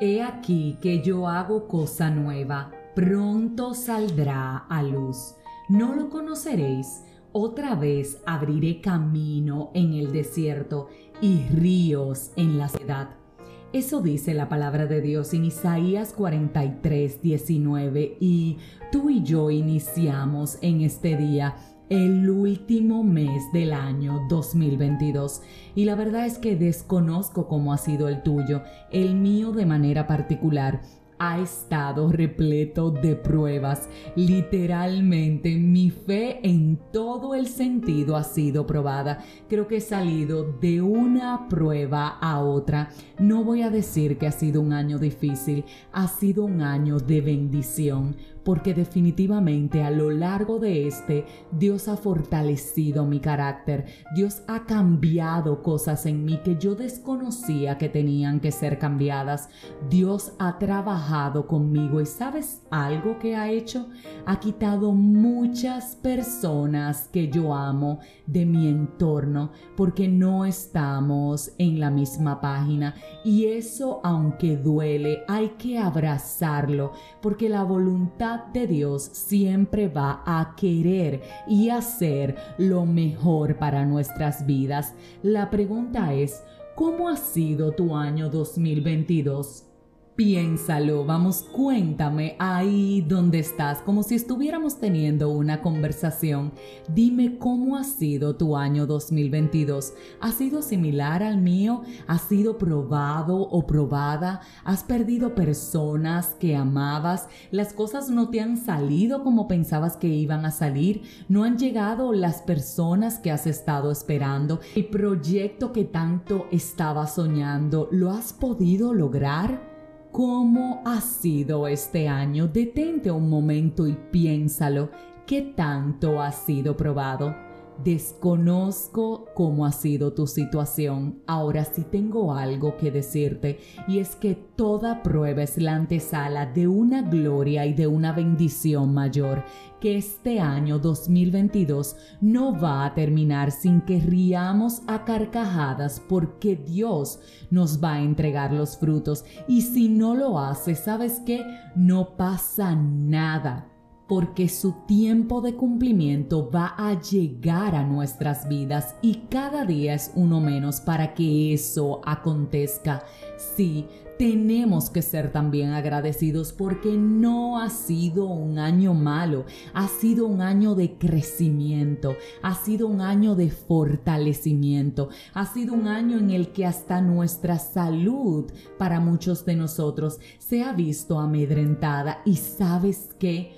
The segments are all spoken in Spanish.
He aquí que yo hago cosa nueva, pronto saldrá a luz. ¿No lo conoceréis? Otra vez abriré camino en el desierto y ríos en la ciudad. Eso dice la palabra de Dios en Isaías 43, 19 y tú y yo iniciamos en este día el último mes del año 2022 y la verdad es que desconozco cómo ha sido el tuyo, el mío de manera particular ha estado repleto de pruebas. Literalmente mi fe en todo el sentido ha sido probada. Creo que he salido de una prueba a otra. No voy a decir que ha sido un año difícil, ha sido un año de bendición porque definitivamente a lo largo de este Dios ha fortalecido mi carácter, Dios ha cambiado cosas en mí que yo desconocía que tenían que ser cambiadas, Dios ha trabajado conmigo y sabes algo que ha hecho, ha quitado muchas personas que yo amo de mi entorno porque no estamos en la misma página. Y eso aunque duele hay que abrazarlo porque la voluntad de Dios siempre va a querer y hacer lo mejor para nuestras vidas. La pregunta es, ¿cómo ha sido tu año 2022? Piénsalo, vamos, cuéntame ahí donde estás, como si estuviéramos teniendo una conversación. Dime cómo ha sido tu año 2022. ¿Ha sido similar al mío? ¿Ha sido probado o probada? ¿Has perdido personas que amabas? ¿Las cosas no te han salido como pensabas que iban a salir? ¿No han llegado las personas que has estado esperando? ¿El proyecto que tanto estabas soñando lo has podido lograr? ¿Cómo ha sido este año? Detente un momento y piénsalo. ¿Qué tanto ha sido probado? Desconozco cómo ha sido tu situación. Ahora sí tengo algo que decirte y es que toda prueba es la antesala de una gloria y de una bendición mayor. Que este año 2022 no va a terminar sin que riamos a carcajadas porque Dios nos va a entregar los frutos y si no lo hace, ¿sabes qué? No pasa nada porque su tiempo de cumplimiento va a llegar a nuestras vidas y cada día es uno menos para que eso acontezca. Sí, tenemos que ser también agradecidos porque no ha sido un año malo, ha sido un año de crecimiento, ha sido un año de fortalecimiento, ha sido un año en el que hasta nuestra salud para muchos de nosotros se ha visto amedrentada y sabes que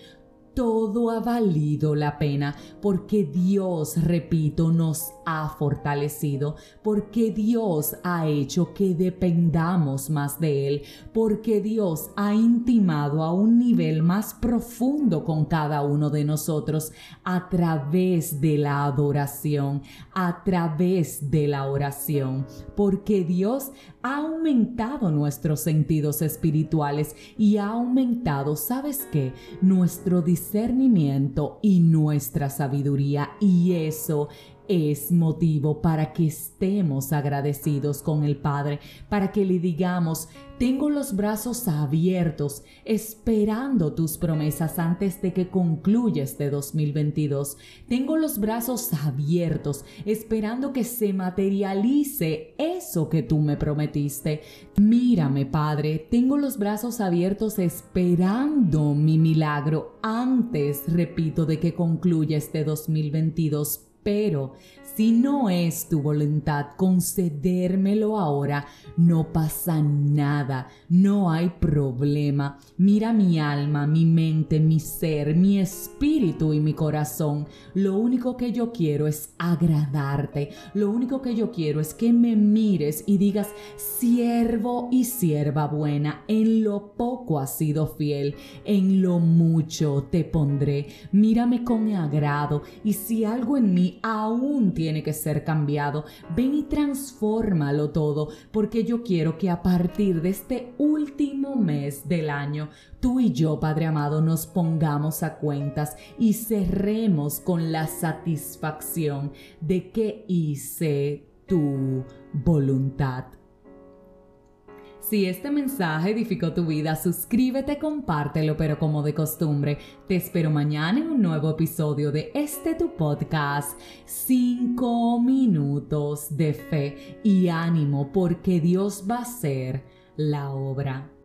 todo ha valido la pena porque Dios, repito, nos ha fortalecido, porque Dios ha hecho que dependamos más de Él, porque Dios ha intimado a un nivel más profundo con cada uno de nosotros a través de la adoración, a través de la oración, porque Dios ha aumentado nuestros sentidos espirituales y ha aumentado, ¿sabes qué? Nuestro discernimiento y nuestra sabiduría y eso es motivo para que estemos agradecidos con el Padre, para que le digamos, tengo los brazos abiertos, esperando tus promesas antes de que concluya este 2022. Tengo los brazos abiertos, esperando que se materialice eso que tú me prometiste. Mírame, Padre, tengo los brazos abiertos esperando mi milagro antes, repito, de que concluya este 2022 pero si no es tu voluntad concedérmelo ahora, no pasa nada, no hay problema. Mira mi alma, mi mente, mi ser, mi espíritu y mi corazón. Lo único que yo quiero es agradarte. Lo único que yo quiero es que me mires y digas, siervo y sierva buena, en lo poco has sido fiel, en lo mucho te pondré. Mírame con agrado y si algo en aún tiene que ser cambiado, ven y transfórmalo todo, porque yo quiero que a partir de este último mes del año, tú y yo, Padre amado, nos pongamos a cuentas y cerremos con la satisfacción de que hice tu voluntad. Si este mensaje edificó tu vida, suscríbete, compártelo, pero como de costumbre, te espero mañana en un nuevo episodio de este tu podcast, 5 minutos de fe y ánimo, porque Dios va a hacer la obra.